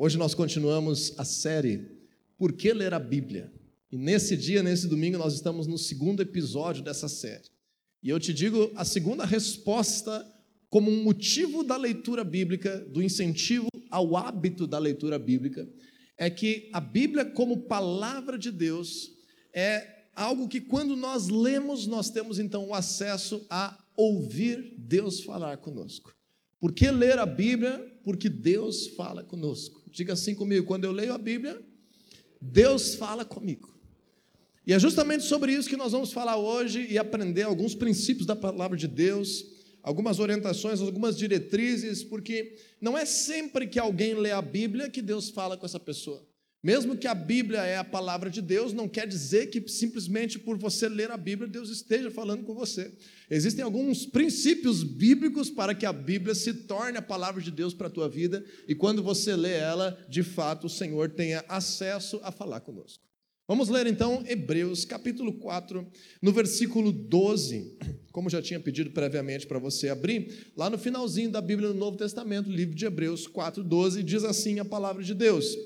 Hoje nós continuamos a série Por que ler a Bíblia? E nesse dia, nesse domingo, nós estamos no segundo episódio dessa série. E eu te digo a segunda resposta como um motivo da leitura bíblica, do incentivo ao hábito da leitura bíblica, é que a Bíblia, como palavra de Deus, é algo que quando nós lemos, nós temos então o acesso a ouvir Deus falar conosco. Por que ler a Bíblia? Porque Deus fala conosco. Diga assim comigo: quando eu leio a Bíblia, Deus fala comigo. E é justamente sobre isso que nós vamos falar hoje e aprender alguns princípios da palavra de Deus, algumas orientações, algumas diretrizes, porque não é sempre que alguém lê a Bíblia que Deus fala com essa pessoa. Mesmo que a Bíblia é a palavra de Deus, não quer dizer que simplesmente por você ler a Bíblia, Deus esteja falando com você. Existem alguns princípios bíblicos para que a Bíblia se torne a palavra de Deus para a tua vida, e quando você lê ela, de fato o Senhor tenha acesso a falar conosco. Vamos ler então Hebreus capítulo 4, no versículo 12. Como já tinha pedido previamente para você abrir, lá no finalzinho da Bíblia no Novo Testamento, livro de Hebreus 4, 12, diz assim a palavra de Deus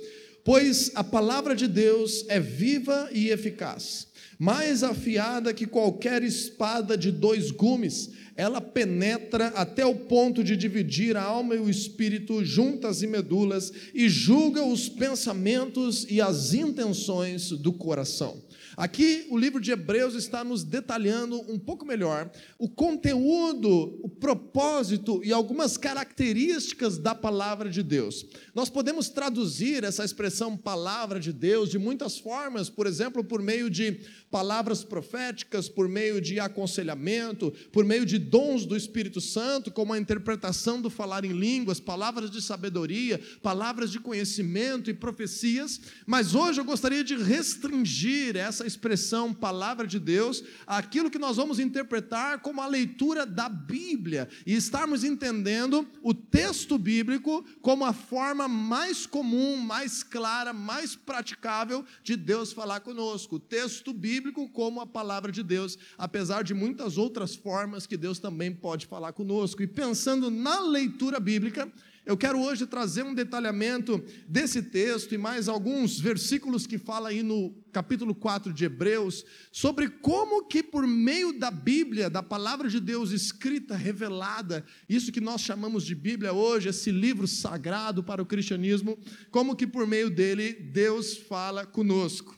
Pois a palavra de Deus é viva e eficaz, mais afiada que qualquer espada de dois gumes, ela penetra até o ponto de dividir a alma e o espírito, juntas e medulas, e julga os pensamentos e as intenções do coração. Aqui o livro de Hebreus está nos detalhando um pouco melhor o conteúdo, o propósito e algumas características da palavra de Deus. Nós podemos traduzir essa expressão palavra de Deus de muitas formas, por exemplo, por meio de palavras proféticas, por meio de aconselhamento, por meio de dons do Espírito Santo, como a interpretação do falar em línguas, palavras de sabedoria, palavras de conhecimento e profecias, mas hoje eu gostaria de restringir essa expressão palavra de Deus àquilo que nós vamos interpretar como a leitura da Bíblia e estarmos entendendo o texto bíblico como a forma mais comum, mais clara, mais praticável de Deus falar conosco. O texto bíblico como a palavra de Deus, apesar de muitas outras formas que Deus também pode falar conosco. E pensando na leitura bíblica, eu quero hoje trazer um detalhamento desse texto e mais alguns versículos que fala aí no capítulo 4 de Hebreus, sobre como que por meio da Bíblia, da palavra de Deus escrita, revelada, isso que nós chamamos de Bíblia hoje, esse livro sagrado para o cristianismo, como que por meio dele Deus fala conosco.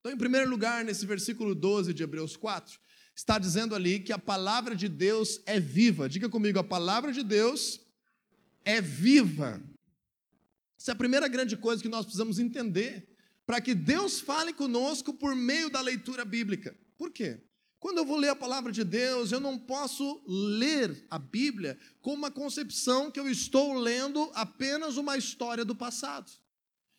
Então, em primeiro lugar, nesse versículo 12 de Hebreus 4, está dizendo ali que a palavra de Deus é viva. Diga comigo, a palavra de Deus é viva. Essa é a primeira grande coisa que nós precisamos entender para que Deus fale conosco por meio da leitura bíblica. Por quê? Quando eu vou ler a palavra de Deus, eu não posso ler a Bíblia com uma concepção que eu estou lendo apenas uma história do passado.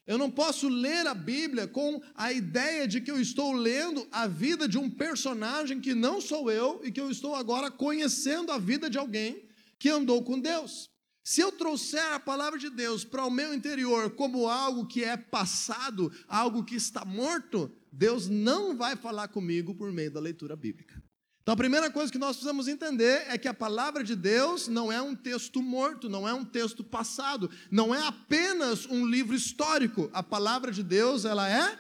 Eu não posso ler a Bíblia com a ideia de que eu estou lendo a vida de um personagem que não sou eu e que eu estou agora conhecendo a vida de alguém que andou com Deus. Se eu trouxer a palavra de Deus para o meu interior como algo que é passado, algo que está morto, Deus não vai falar comigo por meio da leitura bíblica. Então, a primeira coisa que nós precisamos entender é que a palavra de Deus não é um texto morto, não é um texto passado, não é apenas um livro histórico. A palavra de Deus, ela é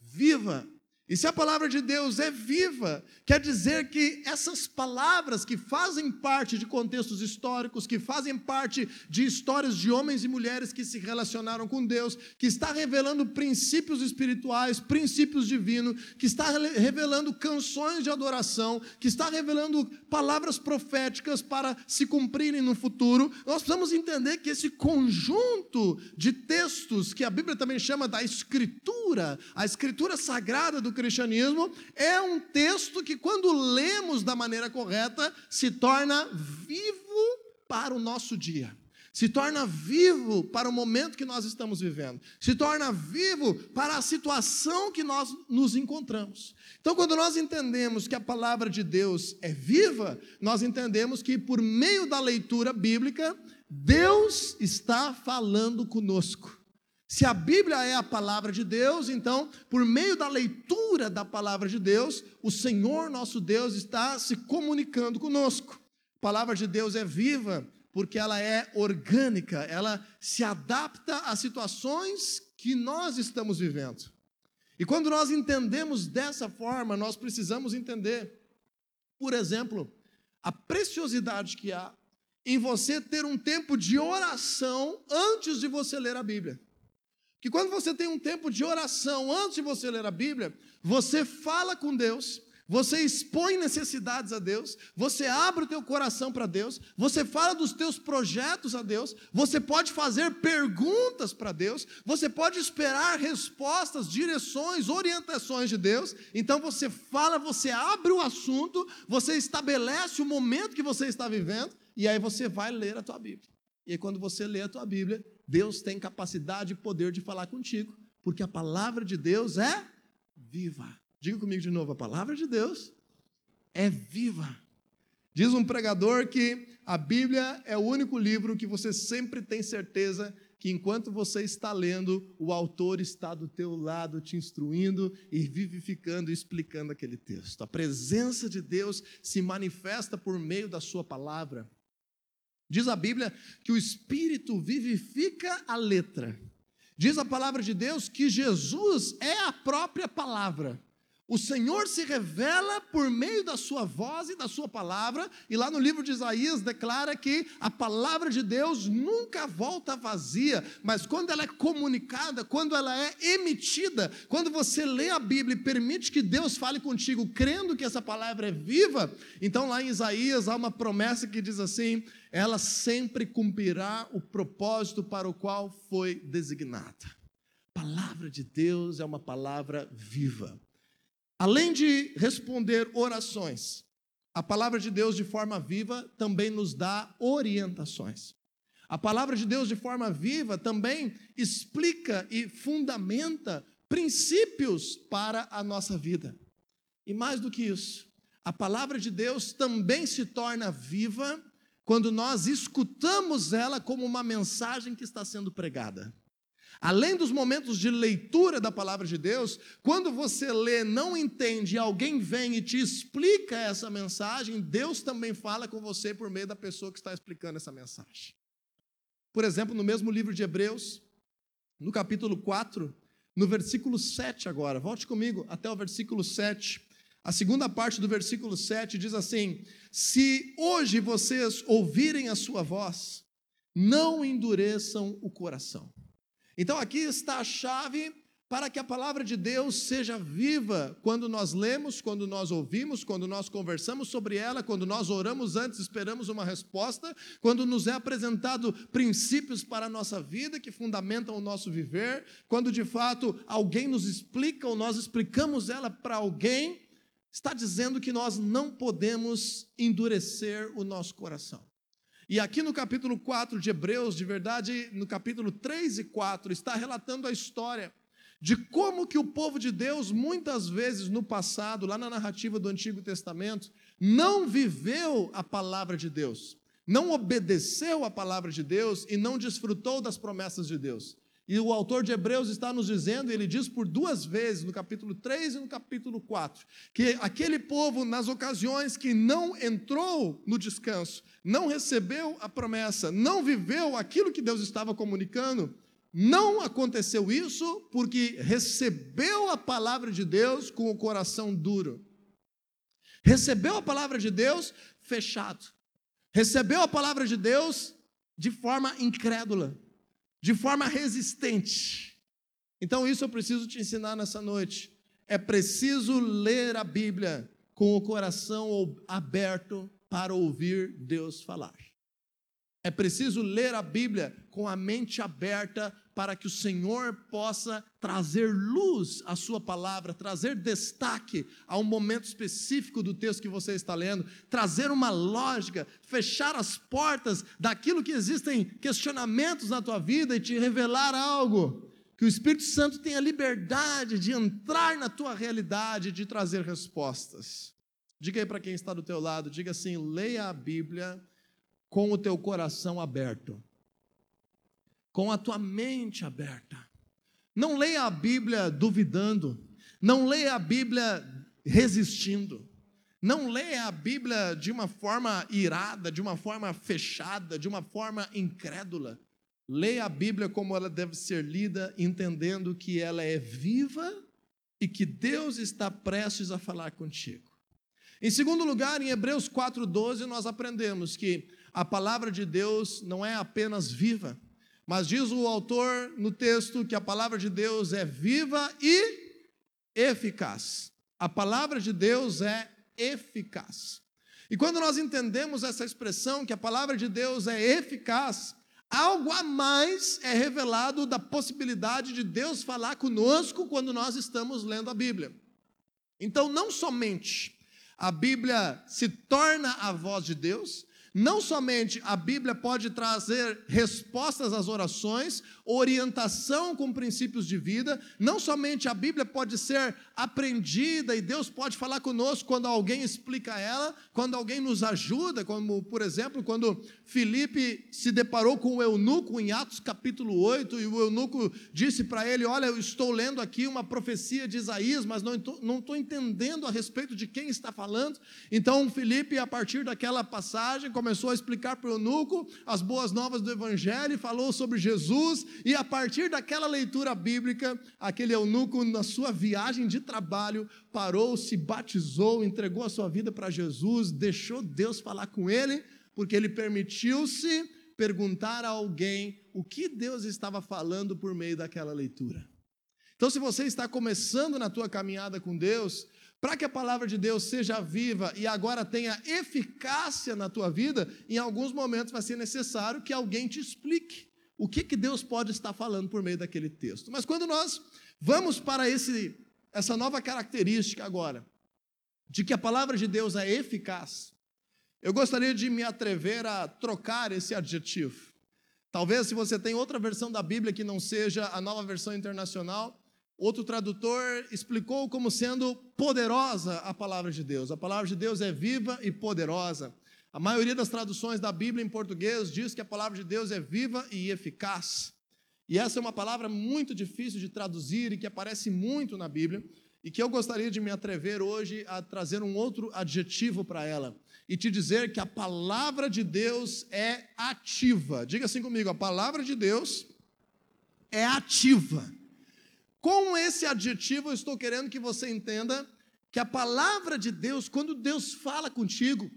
viva. E se a palavra de Deus é viva, quer dizer que essas palavras que fazem parte de contextos históricos, que fazem parte de histórias de homens e mulheres que se relacionaram com Deus, que está revelando princípios espirituais, princípios divinos, que está revelando canções de adoração, que está revelando palavras proféticas para se cumprirem no futuro, nós precisamos entender que esse conjunto de textos, que a Bíblia também chama da Escritura, a Escritura sagrada do cristianismo, é um texto que, quando lemos da maneira correta, se torna vivo para o nosso dia se torna vivo para o momento que nós estamos vivendo, se torna vivo para a situação que nós nos encontramos. Então, quando nós entendemos que a palavra de Deus é viva, nós entendemos que por meio da leitura bíblica, Deus está falando conosco. Se a Bíblia é a palavra de Deus, então, por meio da leitura da palavra de Deus, o Senhor nosso Deus está se comunicando conosco. A palavra de Deus é viva, porque ela é orgânica, ela se adapta às situações que nós estamos vivendo. E quando nós entendemos dessa forma, nós precisamos entender, por exemplo, a preciosidade que há em você ter um tempo de oração antes de você ler a Bíblia. Que quando você tem um tempo de oração antes de você ler a Bíblia, você fala com Deus, você expõe necessidades a Deus, você abre o teu coração para Deus, você fala dos teus projetos a Deus, você pode fazer perguntas para Deus, você pode esperar respostas, direções, orientações de Deus. Então você fala, você abre o assunto, você estabelece o momento que você está vivendo e aí você vai ler a tua Bíblia. E aí, quando você lê a tua Bíblia, Deus tem capacidade e poder de falar contigo, porque a palavra de Deus é viva. Diga comigo de novo: a palavra de Deus é viva. Diz um pregador que a Bíblia é o único livro que você sempre tem certeza que enquanto você está lendo, o autor está do teu lado te instruindo e vivificando e explicando aquele texto. A presença de Deus se manifesta por meio da sua palavra. Diz a Bíblia que o Espírito vivifica a letra. Diz a palavra de Deus que Jesus é a própria palavra. O Senhor se revela por meio da sua voz e da sua palavra, e lá no livro de Isaías declara que a palavra de Deus nunca volta vazia, mas quando ela é comunicada, quando ela é emitida, quando você lê a Bíblia e permite que Deus fale contigo, crendo que essa palavra é viva, então lá em Isaías há uma promessa que diz assim: ela sempre cumprirá o propósito para o qual foi designada. Palavra de Deus é uma palavra viva. Além de responder orações, a palavra de Deus de forma viva também nos dá orientações. A palavra de Deus de forma viva também explica e fundamenta princípios para a nossa vida. E mais do que isso, a palavra de Deus também se torna viva quando nós escutamos ela como uma mensagem que está sendo pregada. Além dos momentos de leitura da palavra de Deus, quando você lê, não entende, alguém vem e te explica essa mensagem, Deus também fala com você por meio da pessoa que está explicando essa mensagem. Por exemplo, no mesmo livro de Hebreus, no capítulo 4, no versículo 7 agora, volte comigo até o versículo 7. A segunda parte do versículo 7 diz assim: Se hoje vocês ouvirem a sua voz, não endureçam o coração. Então aqui está a chave para que a palavra de Deus seja viva quando nós lemos, quando nós ouvimos, quando nós conversamos sobre ela, quando nós oramos antes, esperamos uma resposta, quando nos é apresentado princípios para a nossa vida que fundamentam o nosso viver, quando de fato alguém nos explica ou nós explicamos ela para alguém, está dizendo que nós não podemos endurecer o nosso coração. E aqui no capítulo 4 de Hebreus, de verdade, no capítulo 3 e 4, está relatando a história de como que o povo de Deus, muitas vezes no passado, lá na narrativa do Antigo Testamento, não viveu a palavra de Deus, não obedeceu a palavra de Deus e não desfrutou das promessas de Deus. E o autor de Hebreus está nos dizendo, ele diz por duas vezes, no capítulo 3 e no capítulo 4, que aquele povo, nas ocasiões que não entrou no descanso, não recebeu a promessa, não viveu aquilo que Deus estava comunicando, não aconteceu isso porque recebeu a palavra de Deus com o coração duro. Recebeu a palavra de Deus fechado. Recebeu a palavra de Deus de forma incrédula de forma resistente. Então, isso eu preciso te ensinar nessa noite. É preciso ler a Bíblia com o coração aberto para ouvir Deus falar. É preciso ler a Bíblia com a mente aberta para que o Senhor possa trazer luz à sua palavra, trazer destaque a um momento específico do texto que você está lendo, trazer uma lógica, fechar as portas daquilo que existem questionamentos na tua vida e te revelar algo. Que o Espírito Santo tenha liberdade de entrar na tua realidade e de trazer respostas. Diga aí para quem está do teu lado, diga assim: leia a Bíblia com o teu coração aberto, com a tua mente aberta. Não leia a Bíblia duvidando, não leia a Bíblia resistindo, Não leia a Bíblia de uma forma irada, de uma forma fechada, de uma forma incrédula. Leia a Bíblia como ela deve ser lida, entendendo que ela é viva e que Deus está prestes a falar contigo. Em segundo lugar, em Hebreus 4,12, nós aprendemos que a palavra de Deus não é apenas viva, mas diz o autor no texto que a palavra de Deus é viva e eficaz. A palavra de Deus é eficaz. E quando nós entendemos essa expressão, que a palavra de Deus é eficaz, algo a mais é revelado da possibilidade de Deus falar conosco quando nós estamos lendo a Bíblia. Então, não somente a Bíblia se torna a voz de Deus, não somente a Bíblia pode trazer respostas às orações, orientação com princípios de vida, não somente a Bíblia pode ser aprendida e Deus pode falar conosco quando alguém explica ela, quando alguém nos ajuda, como por exemplo, quando Filipe se deparou com o eunuco em Atos capítulo 8 e o eunuco disse para ele: Olha, eu estou lendo aqui uma profecia de Isaías, mas não estou, não estou entendendo a respeito de quem está falando. Então Filipe, a partir daquela passagem, começou a explicar para o eunuco as boas novas do Evangelho, falou sobre Jesus, e a partir daquela leitura bíblica, aquele eunuco, na sua viagem de trabalho, parou, se batizou, entregou a sua vida para Jesus, deixou Deus falar com ele, porque ele permitiu-se perguntar a alguém o que Deus estava falando por meio daquela leitura. Então, se você está começando na tua caminhada com Deus, para que a palavra de Deus seja viva e agora tenha eficácia na tua vida, em alguns momentos vai ser necessário que alguém te explique o que, que Deus pode estar falando por meio daquele texto. Mas quando nós vamos para esse essa nova característica agora, de que a palavra de Deus é eficaz, eu gostaria de me atrever a trocar esse adjetivo. Talvez, se você tem outra versão da Bíblia que não seja a nova versão internacional, outro tradutor explicou como sendo poderosa a palavra de Deus. A palavra de Deus é viva e poderosa. A maioria das traduções da Bíblia em português diz que a palavra de Deus é viva e eficaz. E essa é uma palavra muito difícil de traduzir e que aparece muito na Bíblia, e que eu gostaria de me atrever hoje a trazer um outro adjetivo para ela e te dizer que a palavra de Deus é ativa. Diga assim comigo: a palavra de Deus é ativa. Com esse adjetivo, eu estou querendo que você entenda que a palavra de Deus, quando Deus fala contigo,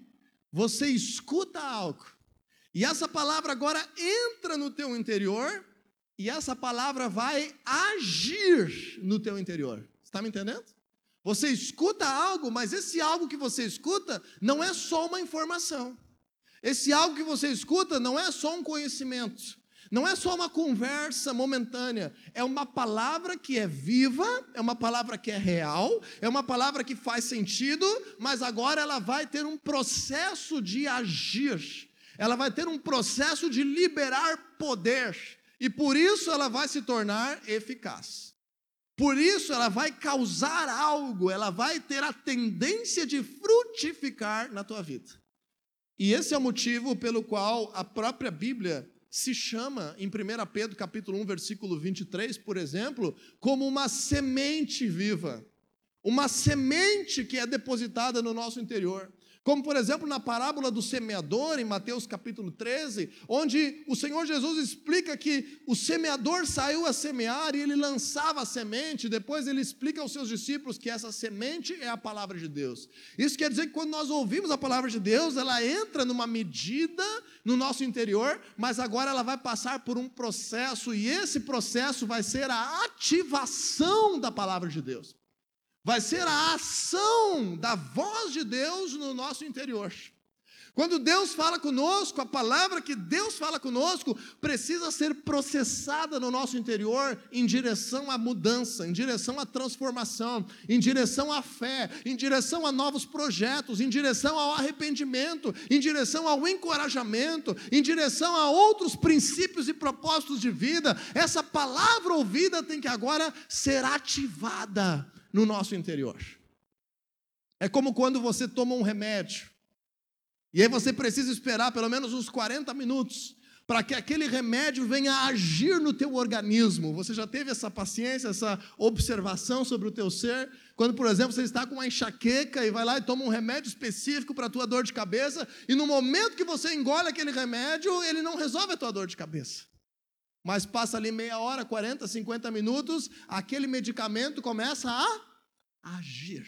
você escuta algo, e essa palavra agora entra no teu interior e essa palavra vai agir no teu interior. Está me entendendo? Você escuta algo, mas esse algo que você escuta não é só uma informação. Esse algo que você escuta não é só um conhecimento. Não é só uma conversa momentânea, é uma palavra que é viva, é uma palavra que é real, é uma palavra que faz sentido, mas agora ela vai ter um processo de agir, ela vai ter um processo de liberar poder, e por isso ela vai se tornar eficaz. Por isso ela vai causar algo, ela vai ter a tendência de frutificar na tua vida. E esse é o motivo pelo qual a própria Bíblia se chama em 1 Pedro capítulo 1, versículo 23, por exemplo, como uma semente viva. Uma semente que é depositada no nosso interior. Como, por exemplo, na parábola do semeador, em Mateus capítulo 13, onde o Senhor Jesus explica que o semeador saiu a semear e ele lançava a semente, depois ele explica aos seus discípulos que essa semente é a palavra de Deus. Isso quer dizer que quando nós ouvimos a palavra de Deus, ela entra numa medida no nosso interior, mas agora ela vai passar por um processo, e esse processo vai ser a ativação da palavra de Deus vai ser a ação da voz de Deus no nosso interior. Quando Deus fala conosco, a palavra que Deus fala conosco precisa ser processada no nosso interior em direção à mudança, em direção à transformação, em direção à fé, em direção a novos projetos, em direção ao arrependimento, em direção ao encorajamento, em direção a outros princípios e propósitos de vida. Essa palavra ouvida tem que agora ser ativada no nosso interior. É como quando você toma um remédio, e aí você precisa esperar pelo menos uns 40 minutos para que aquele remédio venha agir no teu organismo. Você já teve essa paciência, essa observação sobre o teu ser? Quando, por exemplo, você está com uma enxaqueca e vai lá e toma um remédio específico para a tua dor de cabeça, e no momento que você engole aquele remédio, ele não resolve a tua dor de cabeça. Mas passa ali meia hora, 40, 50 minutos, aquele medicamento começa a agir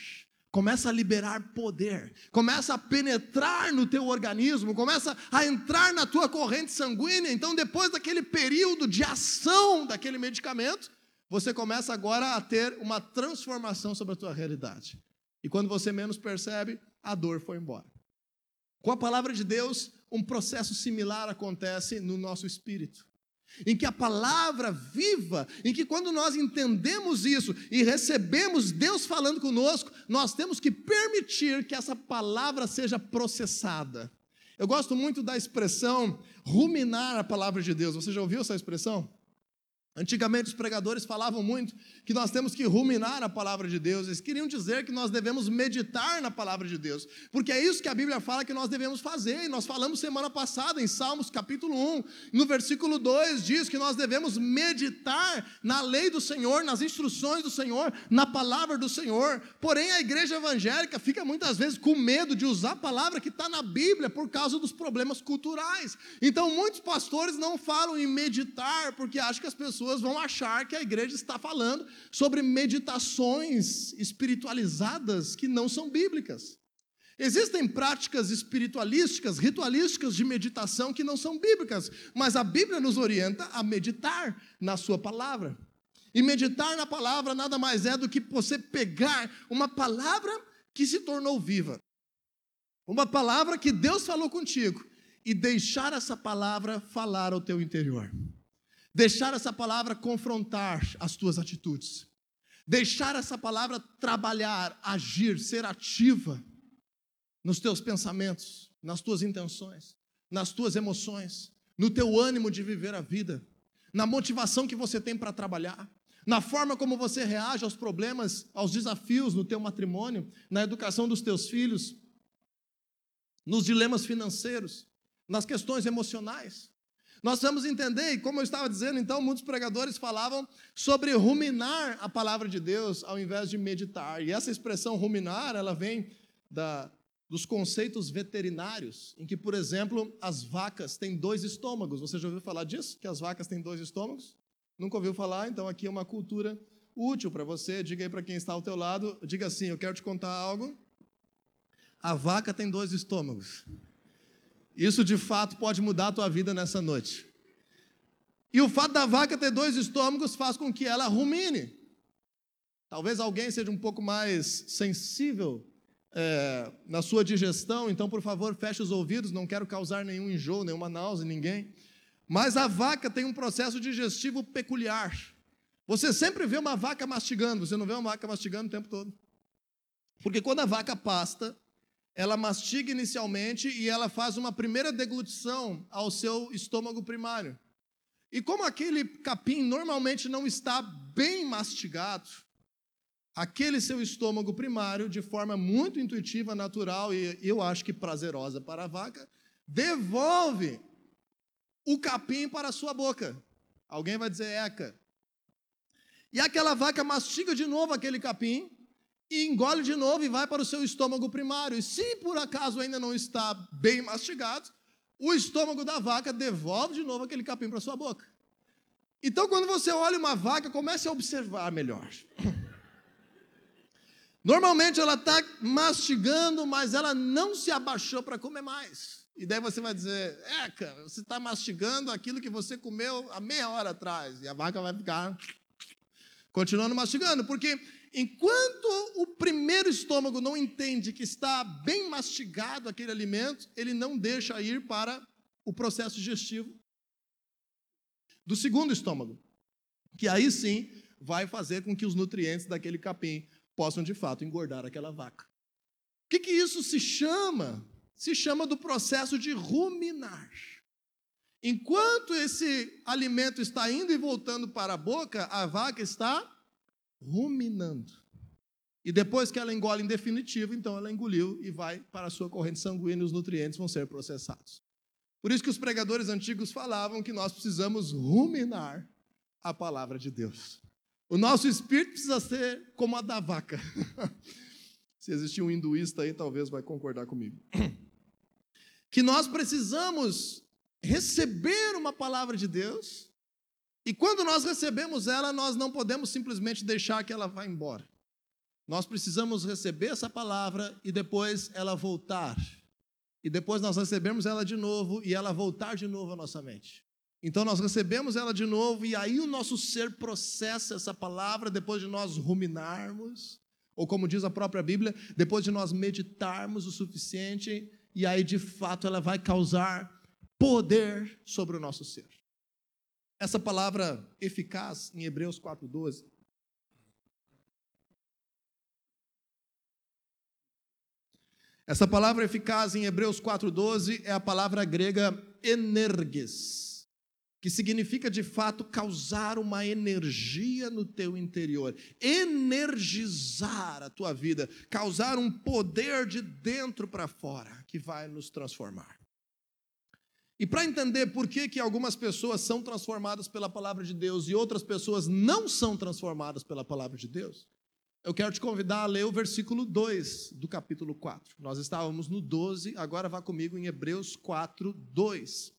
começa a liberar poder, começa a penetrar no teu organismo, começa a entrar na tua corrente sanguínea. Então, depois daquele período de ação daquele medicamento, você começa agora a ter uma transformação sobre a tua realidade. E quando você menos percebe, a dor foi embora. Com a palavra de Deus, um processo similar acontece no nosso espírito em que a palavra viva, em que quando nós entendemos isso e recebemos Deus falando conosco, nós temos que permitir que essa palavra seja processada. Eu gosto muito da expressão ruminar a palavra de Deus. Você já ouviu essa expressão? Antigamente os pregadores falavam muito que nós temos que ruminar a palavra de Deus. Eles queriam dizer que nós devemos meditar na palavra de Deus, porque é isso que a Bíblia fala que nós devemos fazer. E nós falamos semana passada em Salmos capítulo 1, no versículo 2 diz que nós devemos meditar na lei do Senhor, nas instruções do Senhor, na palavra do Senhor. Porém, a igreja evangélica fica muitas vezes com medo de usar a palavra que está na Bíblia por causa dos problemas culturais. Então, muitos pastores não falam em meditar porque acham que as pessoas pessoas vão achar que a igreja está falando sobre meditações espiritualizadas que não são bíblicas. Existem práticas espiritualísticas, ritualísticas de meditação que não são bíblicas, mas a Bíblia nos orienta a meditar na Sua palavra. E meditar na palavra nada mais é do que você pegar uma palavra que se tornou viva, uma palavra que Deus falou contigo, e deixar essa palavra falar ao teu interior. Deixar essa palavra confrontar as tuas atitudes. Deixar essa palavra trabalhar, agir, ser ativa nos teus pensamentos, nas tuas intenções, nas tuas emoções, no teu ânimo de viver a vida, na motivação que você tem para trabalhar, na forma como você reage aos problemas, aos desafios no teu matrimônio, na educação dos teus filhos, nos dilemas financeiros, nas questões emocionais. Nós vamos entender, e como eu estava dizendo, então, muitos pregadores falavam sobre ruminar a palavra de Deus ao invés de meditar. E essa expressão ruminar, ela vem da, dos conceitos veterinários, em que, por exemplo, as vacas têm dois estômagos. Você já ouviu falar disso? Que as vacas têm dois estômagos? Nunca ouviu falar? Então, aqui é uma cultura útil para você. Diga aí para quem está ao teu lado, diga assim: eu quero te contar algo. A vaca tem dois estômagos. Isso de fato pode mudar a tua vida nessa noite. E o fato da vaca ter dois estômagos faz com que ela rumine. Talvez alguém seja um pouco mais sensível é, na sua digestão, então, por favor, feche os ouvidos, não quero causar nenhum enjoo, nenhuma náusea ninguém. Mas a vaca tem um processo digestivo peculiar. Você sempre vê uma vaca mastigando, você não vê uma vaca mastigando o tempo todo. Porque quando a vaca pasta, ela mastiga inicialmente e ela faz uma primeira deglutição ao seu estômago primário. E como aquele capim normalmente não está bem mastigado, aquele seu estômago primário, de forma muito intuitiva, natural e eu acho que prazerosa para a vaca, devolve o capim para a sua boca. Alguém vai dizer eca. E aquela vaca mastiga de novo aquele capim e engole de novo e vai para o seu estômago primário. E se por acaso ainda não está bem mastigado, o estômago da vaca devolve de novo aquele capim para sua boca. Então, quando você olha uma vaca, comece a observar melhor. Normalmente ela está mastigando, mas ela não se abaixou para comer mais. E daí você vai dizer, Eca, você está mastigando aquilo que você comeu há meia hora atrás. E a vaca vai ficar continuando mastigando, porque Enquanto o primeiro estômago não entende que está bem mastigado aquele alimento, ele não deixa ir para o processo digestivo do segundo estômago, que aí sim vai fazer com que os nutrientes daquele capim possam de fato engordar aquela vaca. O que, que isso se chama? Se chama do processo de ruminar. Enquanto esse alimento está indo e voltando para a boca, a vaca está ruminando. E depois que ela engole em definitivo, então ela engoliu e vai para a sua corrente sanguínea e os nutrientes vão ser processados. Por isso que os pregadores antigos falavam que nós precisamos ruminar a palavra de Deus. O nosso espírito precisa ser como a da vaca. Se existir um hinduísta aí, talvez vai concordar comigo. Que nós precisamos receber uma palavra de Deus, e quando nós recebemos ela, nós não podemos simplesmente deixar que ela vá embora. Nós precisamos receber essa palavra e depois ela voltar. E depois nós recebemos ela de novo e ela voltar de novo à nossa mente. Então nós recebemos ela de novo e aí o nosso ser processa essa palavra depois de nós ruminarmos, ou como diz a própria Bíblia, depois de nós meditarmos o suficiente, e aí de fato ela vai causar poder sobre o nosso ser. Essa palavra eficaz em Hebreus 4:12 Essa palavra eficaz em Hebreus 4:12 é a palavra grega energes, que significa de fato causar uma energia no teu interior, energizar a tua vida, causar um poder de dentro para fora que vai nos transformar. E para entender por que, que algumas pessoas são transformadas pela palavra de Deus e outras pessoas não são transformadas pela palavra de Deus, eu quero te convidar a ler o versículo 2 do capítulo 4. Nós estávamos no 12, agora vá comigo em Hebreus 4, 2.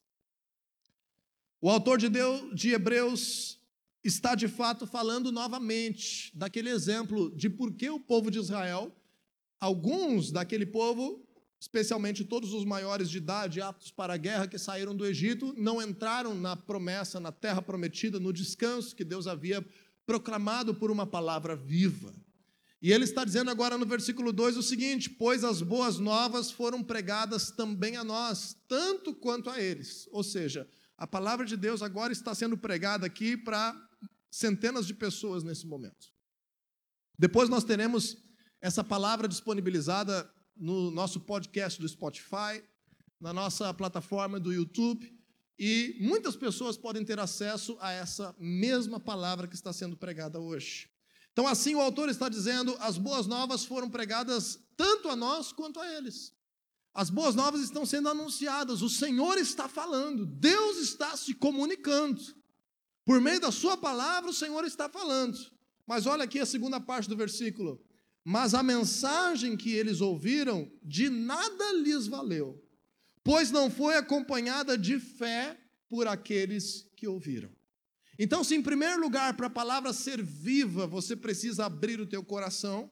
O autor de, Deus, de Hebreus está de fato falando novamente daquele exemplo de por que o povo de Israel, alguns daquele povo, especialmente todos os maiores de idade aptos para a guerra que saíram do Egito, não entraram na promessa, na terra prometida, no descanso que Deus havia proclamado por uma palavra viva. E ele está dizendo agora no versículo 2 o seguinte: Pois as boas novas foram pregadas também a nós, tanto quanto a eles. Ou seja, a palavra de Deus agora está sendo pregada aqui para centenas de pessoas nesse momento. Depois nós teremos essa palavra disponibilizada no nosso podcast do Spotify, na nossa plataforma do YouTube, e muitas pessoas podem ter acesso a essa mesma palavra que está sendo pregada hoje. Então, assim, o autor está dizendo: as boas novas foram pregadas tanto a nós quanto a eles. As boas novas estão sendo anunciadas, o Senhor está falando, Deus está se comunicando. Por meio da Sua palavra, o Senhor está falando. Mas olha aqui a segunda parte do versículo. Mas a mensagem que eles ouviram de nada lhes valeu, pois não foi acompanhada de fé por aqueles que ouviram. Então, se em primeiro lugar, para a palavra ser viva, você precisa abrir o teu coração,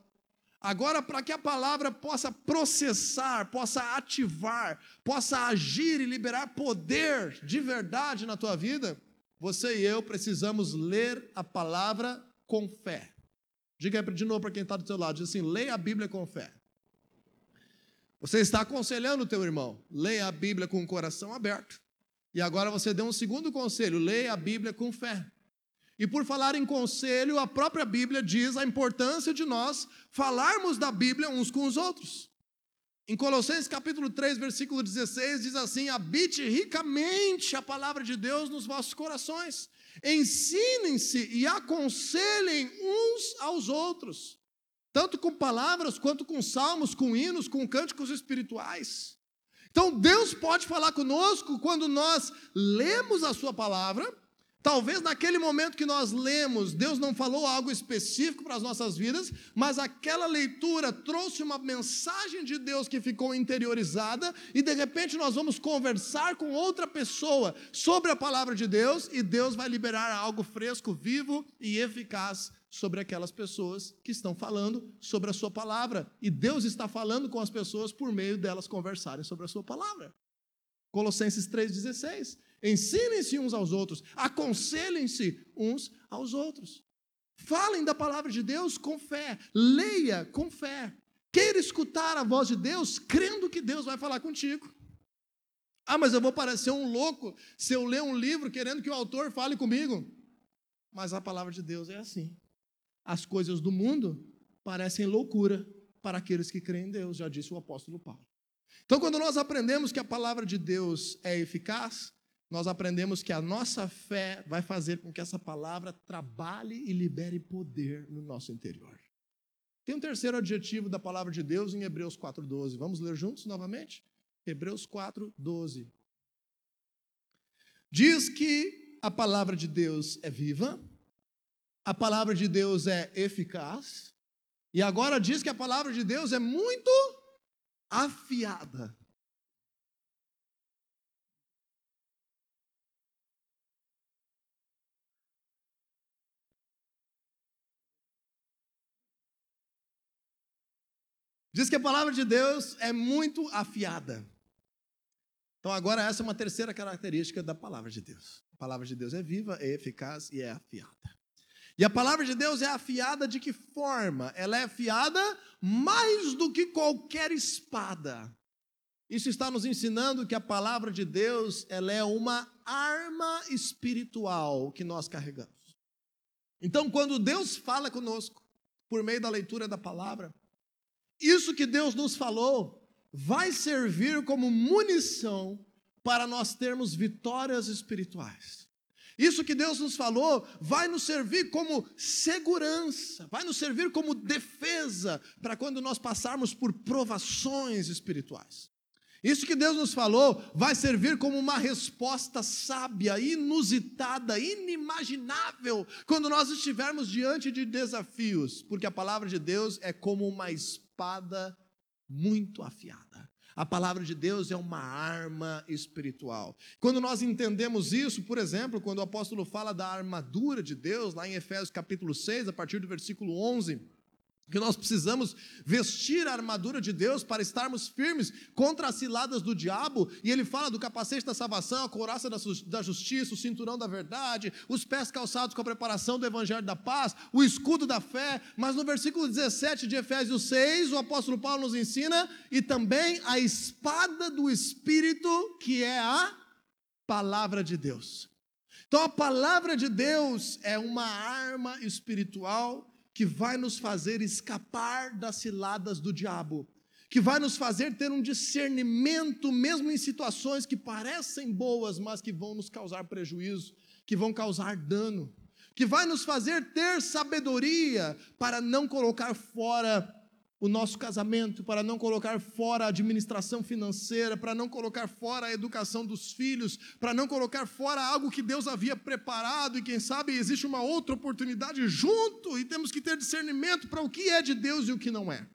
agora para que a palavra possa processar, possa ativar, possa agir e liberar poder de verdade na tua vida, você e eu precisamos ler a palavra com fé. Diga de novo para quem está do teu lado, diz assim: leia a Bíblia com fé. Você está aconselhando o teu irmão, leia a Bíblia com o coração aberto. E agora você deu um segundo conselho: leia a Bíblia com fé. E por falar em conselho, a própria Bíblia diz a importância de nós falarmos da Bíblia uns com os outros. Em Colossenses capítulo 3, versículo 16, diz assim: Habite ricamente a palavra de Deus nos vossos corações Ensinem-se e aconselhem uns aos outros, tanto com palavras quanto com salmos, com hinos, com cânticos espirituais. Então Deus pode falar conosco quando nós lemos a Sua palavra Talvez naquele momento que nós lemos, Deus não falou algo específico para as nossas vidas, mas aquela leitura trouxe uma mensagem de Deus que ficou interiorizada, e de repente nós vamos conversar com outra pessoa sobre a palavra de Deus, e Deus vai liberar algo fresco, vivo e eficaz sobre aquelas pessoas que estão falando sobre a sua palavra. E Deus está falando com as pessoas por meio delas conversarem sobre a sua palavra. Colossenses 3,16. Ensinem-se uns aos outros, aconselhem-se uns aos outros. Falem da palavra de Deus com fé, leia com fé. Queira escutar a voz de Deus, crendo que Deus vai falar contigo. Ah, mas eu vou parecer um louco se eu ler um livro querendo que o autor fale comigo. Mas a palavra de Deus é assim. As coisas do mundo parecem loucura para aqueles que creem em Deus, já disse o apóstolo Paulo. Então, quando nós aprendemos que a palavra de Deus é eficaz, nós aprendemos que a nossa fé vai fazer com que essa palavra trabalhe e libere poder no nosso interior. Tem um terceiro adjetivo da palavra de Deus em Hebreus 4:12. Vamos ler juntos novamente? Hebreus 4:12. Diz que a palavra de Deus é viva, a palavra de Deus é eficaz, e agora diz que a palavra de Deus é muito afiada. Diz que a palavra de Deus é muito afiada. Então, agora, essa é uma terceira característica da palavra de Deus. A palavra de Deus é viva, é eficaz e é afiada. E a palavra de Deus é afiada de que forma? Ela é afiada mais do que qualquer espada. Isso está nos ensinando que a palavra de Deus ela é uma arma espiritual que nós carregamos. Então, quando Deus fala conosco, por meio da leitura da palavra, isso que Deus nos falou vai servir como munição para nós termos vitórias espirituais. Isso que Deus nos falou vai nos servir como segurança, vai nos servir como defesa para quando nós passarmos por provações espirituais. Isso que Deus nos falou vai servir como uma resposta sábia, inusitada, inimaginável, quando nós estivermos diante de desafios, porque a palavra de Deus é como uma espada muito afiada. A palavra de Deus é uma arma espiritual. Quando nós entendemos isso, por exemplo, quando o apóstolo fala da armadura de Deus, lá em Efésios capítulo 6, a partir do versículo 11, que nós precisamos vestir a armadura de Deus para estarmos firmes contra as ciladas do diabo, e ele fala do capacete da salvação, a couraça da justiça, o cinturão da verdade, os pés calçados com a preparação do evangelho da paz, o escudo da fé, mas no versículo 17 de Efésios 6, o apóstolo Paulo nos ensina, e também a espada do Espírito, que é a palavra de Deus. Então a palavra de Deus é uma arma espiritual que vai nos fazer escapar das ciladas do diabo, que vai nos fazer ter um discernimento, mesmo em situações que parecem boas, mas que vão nos causar prejuízo, que vão causar dano, que vai nos fazer ter sabedoria para não colocar fora o nosso casamento, para não colocar fora a administração financeira, para não colocar fora a educação dos filhos, para não colocar fora algo que Deus havia preparado e quem sabe existe uma outra oportunidade junto e temos que ter discernimento para o que é de Deus e o que não é.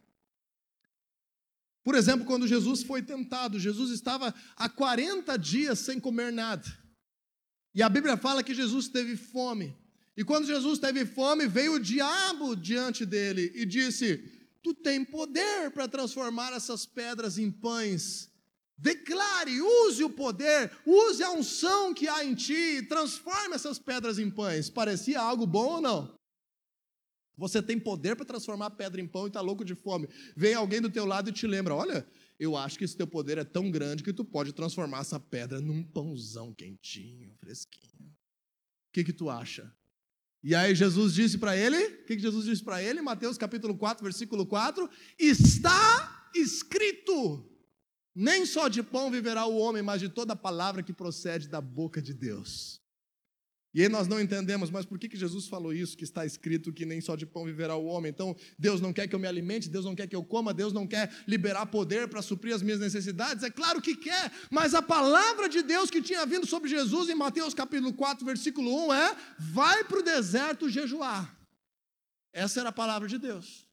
Por exemplo, quando Jesus foi tentado, Jesus estava há 40 dias sem comer nada. E a Bíblia fala que Jesus teve fome. E quando Jesus teve fome, veio o diabo diante dele e disse: Tu tem poder para transformar essas pedras em pães. Declare, use o poder, use a unção que há em ti, transforme essas pedras em pães. Parecia algo bom ou não? Você tem poder para transformar pedra em pão e está louco de fome. Vem alguém do teu lado e te lembra: olha, eu acho que esse teu poder é tão grande que tu pode transformar essa pedra num pãozão quentinho, fresquinho. O que, que tu acha? E aí Jesus disse para ele, o que Jesus disse para ele? Mateus capítulo 4, versículo 4, está escrito, nem só de pão viverá o homem, mas de toda palavra que procede da boca de Deus. E aí nós não entendemos, mas por que, que Jesus falou isso, que está escrito que nem só de pão viverá o homem? Então, Deus não quer que eu me alimente, Deus não quer que eu coma, Deus não quer liberar poder para suprir as minhas necessidades? É claro que quer, mas a palavra de Deus que tinha vindo sobre Jesus em Mateus capítulo 4, versículo 1 é: vai para o deserto jejuar. Essa era a palavra de Deus.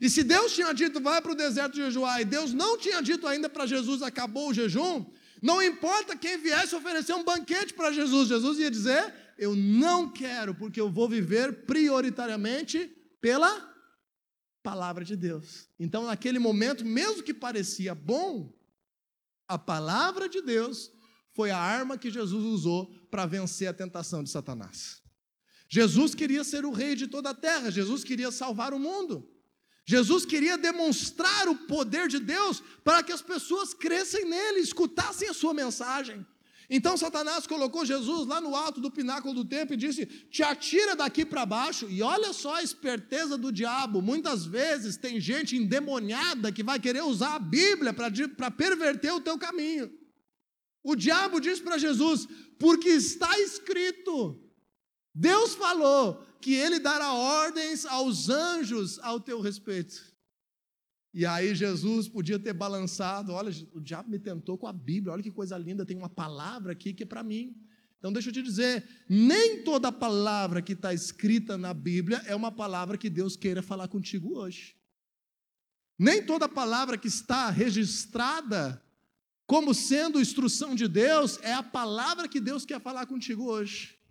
E se Deus tinha dito, vai para o deserto jejuar, e Deus não tinha dito ainda para Jesus, acabou o jejum, não importa quem viesse oferecer um banquete para Jesus, Jesus ia dizer: Eu não quero, porque eu vou viver prioritariamente pela palavra de Deus. Então, naquele momento, mesmo que parecia bom, a palavra de Deus foi a arma que Jesus usou para vencer a tentação de Satanás. Jesus queria ser o rei de toda a terra, Jesus queria salvar o mundo. Jesus queria demonstrar o poder de Deus para que as pessoas crescem nele, escutassem a sua mensagem. Então Satanás colocou Jesus lá no alto do pináculo do templo e disse: Te atira daqui para baixo. E olha só a esperteza do diabo. Muitas vezes tem gente endemoniada que vai querer usar a Bíblia para perverter o teu caminho. O diabo disse para Jesus: Porque está escrito. Deus falou que ele dará ordens aos anjos ao teu respeito. E aí Jesus podia ter balançado, olha, o diabo me tentou com a Bíblia, olha que coisa linda, tem uma palavra aqui que é para mim. Então, deixa eu te dizer: nem toda palavra que está escrita na Bíblia é uma palavra que Deus queira falar contigo hoje. Nem toda palavra que está registrada como sendo instrução de Deus é a palavra que Deus quer falar contigo hoje.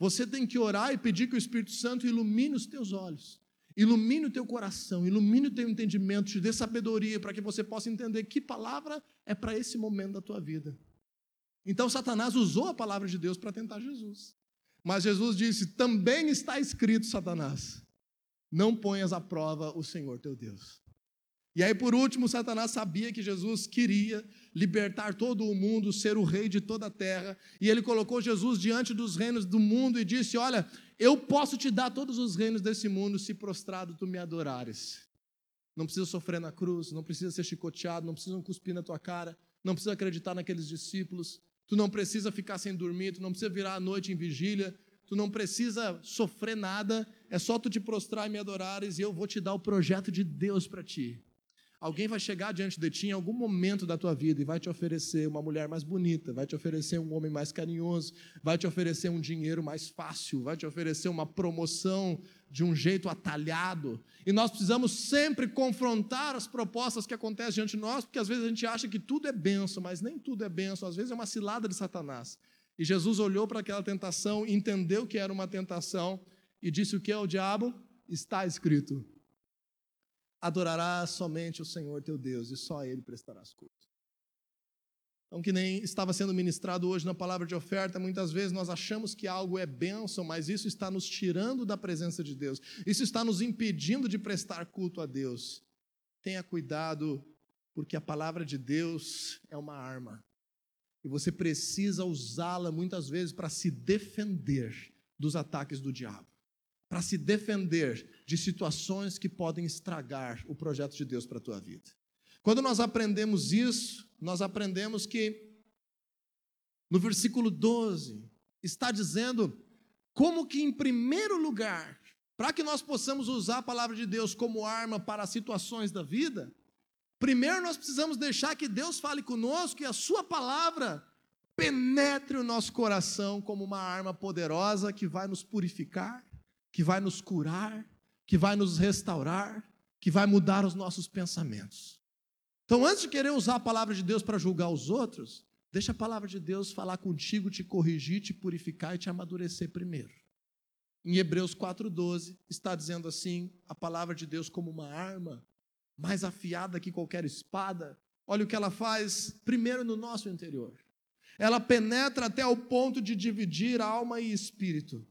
Você tem que orar e pedir que o Espírito Santo ilumine os teus olhos, ilumine o teu coração, ilumine o teu entendimento, te dê sabedoria para que você possa entender que palavra é para esse momento da tua vida. Então Satanás usou a palavra de Deus para tentar Jesus. Mas Jesus disse: também está escrito, Satanás, não ponhas à prova o Senhor teu Deus. E aí, por último, Satanás sabia que Jesus queria libertar todo o mundo, ser o rei de toda a terra, e ele colocou Jesus diante dos reinos do mundo e disse: Olha, eu posso te dar todos os reinos desse mundo se prostrado tu me adorares. Não precisa sofrer na cruz, não precisa ser chicoteado, não precisa cuspir na tua cara, não precisa acreditar naqueles discípulos, tu não precisa ficar sem dormir, tu não precisa virar a noite em vigília, tu não precisa sofrer nada, é só tu te prostrar e me adorares e eu vou te dar o projeto de Deus para ti. Alguém vai chegar diante de ti em algum momento da tua vida e vai te oferecer uma mulher mais bonita, vai te oferecer um homem mais carinhoso, vai te oferecer um dinheiro mais fácil, vai te oferecer uma promoção de um jeito atalhado. E nós precisamos sempre confrontar as propostas que acontecem diante de nós, porque às vezes a gente acha que tudo é benção, mas nem tudo é benção, às vezes é uma cilada de Satanás. E Jesus olhou para aquela tentação, entendeu que era uma tentação e disse: O que é o diabo? Está escrito adorarás somente o Senhor teu Deus e só a Ele prestarás culto. Então, que nem estava sendo ministrado hoje na palavra de oferta, muitas vezes nós achamos que algo é bênção, mas isso está nos tirando da presença de Deus, isso está nos impedindo de prestar culto a Deus. Tenha cuidado, porque a palavra de Deus é uma arma, e você precisa usá-la muitas vezes para se defender dos ataques do diabo para se defender de situações que podem estragar o projeto de Deus para a tua vida. Quando nós aprendemos isso, nós aprendemos que no versículo 12 está dizendo como que em primeiro lugar, para que nós possamos usar a palavra de Deus como arma para as situações da vida, primeiro nós precisamos deixar que Deus fale conosco e a sua palavra penetre o nosso coração como uma arma poderosa que vai nos purificar, que vai nos curar, que vai nos restaurar, que vai mudar os nossos pensamentos. Então, antes de querer usar a palavra de Deus para julgar os outros, deixa a palavra de Deus falar contigo, te corrigir, te purificar e te amadurecer primeiro. Em Hebreus 4,12 está dizendo assim: a palavra de Deus como uma arma, mais afiada que qualquer espada. Olha o que ela faz primeiro no nosso interior. Ela penetra até o ponto de dividir alma e espírito,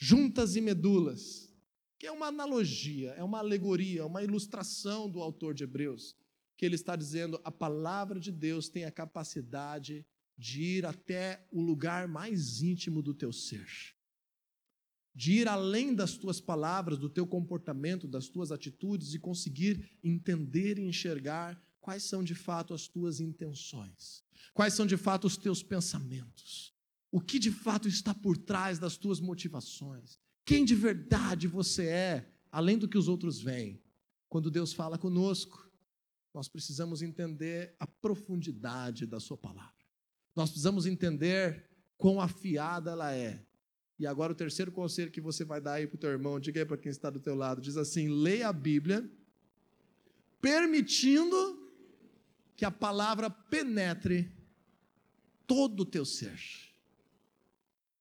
juntas e medulas, que é uma analogia, é uma alegoria, uma ilustração do autor de Hebreus, que ele está dizendo: a palavra de Deus tem a capacidade de ir até o lugar mais íntimo do teu ser, de ir além das tuas palavras, do teu comportamento, das tuas atitudes e conseguir entender e enxergar quais são de fato as tuas intenções, quais são de fato os teus pensamentos o que de fato está por trás das tuas motivações, quem de verdade você é, além do que os outros veem. Quando Deus fala conosco, nós precisamos entender a profundidade da Sua palavra. Nós precisamos entender quão afiada ela é. E agora o terceiro conselho que você vai dar aí para o teu irmão, diga aí para quem está do teu lado, diz assim: leia a Bíblia, permitindo que a palavra penetre todo o teu ser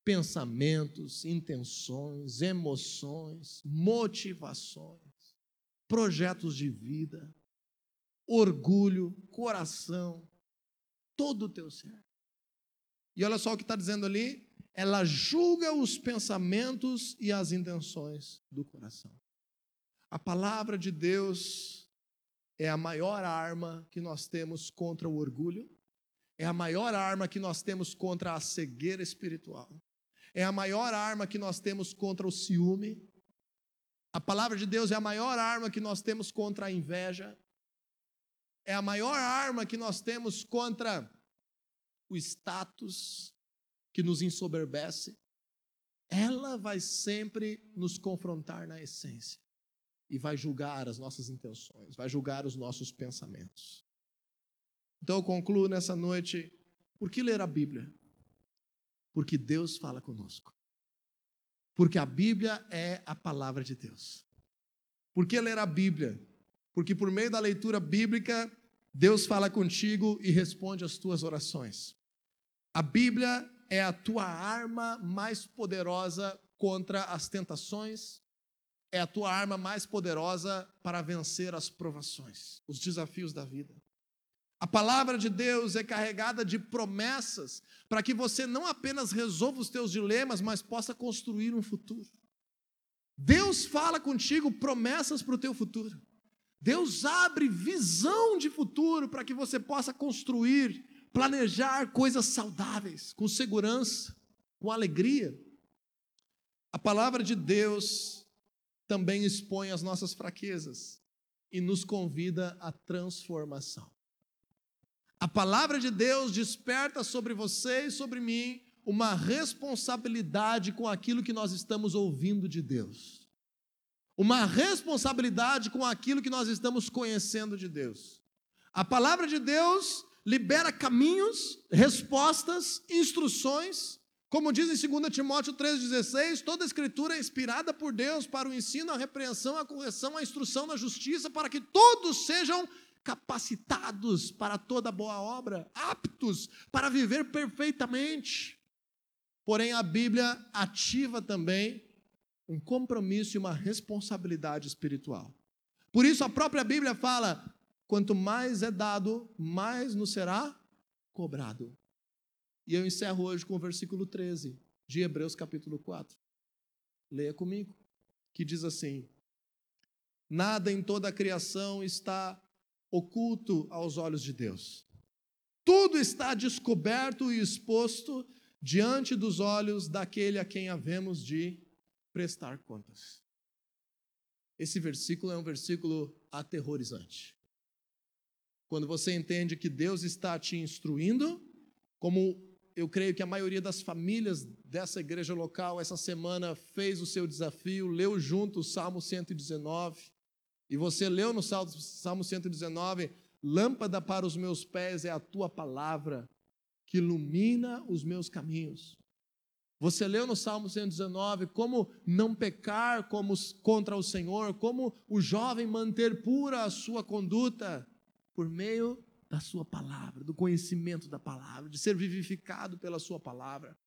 pensamentos, intenções, emoções, motivações, projetos de vida, orgulho, coração, todo o teu ser. E olha só o que está dizendo ali: ela julga os pensamentos e as intenções do coração. A palavra de Deus é a maior arma que nós temos contra o orgulho, é a maior arma que nós temos contra a cegueira espiritual, é a maior arma que nós temos contra o ciúme. A palavra de Deus é a maior arma que nós temos contra a inveja. É a maior arma que nós temos contra o status que nos ensoberbece. Ela vai sempre nos confrontar na essência e vai julgar as nossas intenções, vai julgar os nossos pensamentos. Então eu concluo nessa noite: por que ler a Bíblia? Porque Deus fala conosco. Porque a Bíblia é a palavra de Deus. Por que ler a Bíblia? Porque por meio da leitura bíblica, Deus fala contigo e responde às tuas orações. A Bíblia é a tua arma mais poderosa contra as tentações, é a tua arma mais poderosa para vencer as provações, os desafios da vida. A palavra de Deus é carregada de promessas para que você não apenas resolva os teus dilemas, mas possa construir um futuro. Deus fala contigo promessas para o teu futuro. Deus abre visão de futuro para que você possa construir, planejar coisas saudáveis, com segurança, com alegria. A palavra de Deus também expõe as nossas fraquezas e nos convida à transformação. A palavra de Deus desperta sobre você e sobre mim uma responsabilidade com aquilo que nós estamos ouvindo de Deus. Uma responsabilidade com aquilo que nós estamos conhecendo de Deus. A palavra de Deus libera caminhos, respostas, instruções. Como diz em 2 Timóteo 3,16, toda escritura é inspirada por Deus para o ensino, a repreensão, a correção, a instrução na justiça, para que todos sejam capacitados para toda boa obra, aptos para viver perfeitamente. Porém, a Bíblia ativa também um compromisso e uma responsabilidade espiritual. Por isso, a própria Bíblia fala: quanto mais é dado, mais nos será cobrado. E eu encerro hoje com o versículo 13 de Hebreus, capítulo 4. Leia comigo, que diz assim: Nada em toda a criação está oculto aos olhos de Deus. Tudo está descoberto e exposto diante dos olhos daquele a quem havemos de prestar contas. Esse versículo é um versículo aterrorizante. Quando você entende que Deus está te instruindo, como eu creio que a maioria das famílias dessa igreja local essa semana fez o seu desafio, leu junto o Salmo 119, e você leu no Salmo 119: Lâmpada para os meus pés é a tua palavra, que ilumina os meus caminhos. Você leu no Salmo 119 como não pecar como contra o Senhor, como o jovem manter pura a sua conduta por meio da sua palavra, do conhecimento da palavra, de ser vivificado pela sua palavra.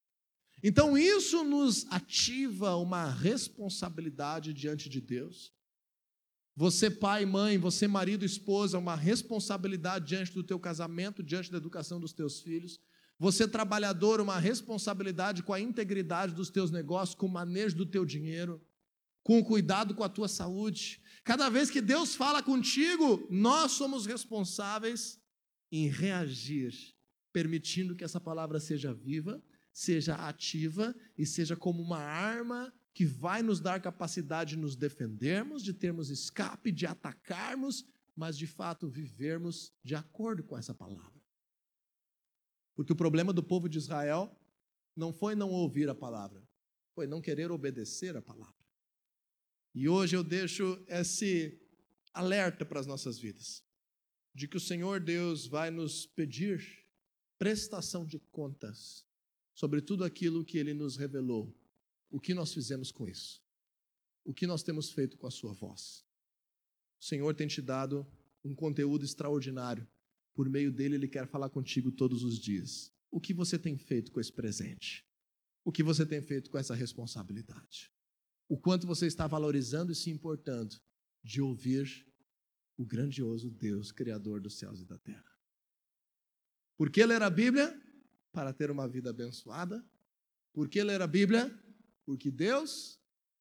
Então isso nos ativa uma responsabilidade diante de Deus. Você, pai, mãe, você, marido, esposa, uma responsabilidade diante do teu casamento, diante da educação dos teus filhos. Você, trabalhador, uma responsabilidade com a integridade dos teus negócios, com o manejo do teu dinheiro, com o cuidado com a tua saúde. Cada vez que Deus fala contigo, nós somos responsáveis em reagir, permitindo que essa palavra seja viva, seja ativa e seja como uma arma que vai nos dar capacidade de nos defendermos, de termos escape, de atacarmos, mas de fato vivermos de acordo com essa palavra. Porque o problema do povo de Israel não foi não ouvir a palavra, foi não querer obedecer a palavra. E hoje eu deixo esse alerta para as nossas vidas, de que o Senhor Deus vai nos pedir prestação de contas sobre tudo aquilo que ele nos revelou o que nós fizemos com isso? O que nós temos feito com a sua voz? O Senhor tem te dado um conteúdo extraordinário. Por meio dele, ele quer falar contigo todos os dias. O que você tem feito com esse presente? O que você tem feito com essa responsabilidade? O quanto você está valorizando e se importando de ouvir o grandioso Deus, Criador dos céus e da terra. Por que ler a Bíblia? Para ter uma vida abençoada. Por que ler a Bíblia? Porque Deus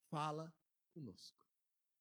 fala conosco.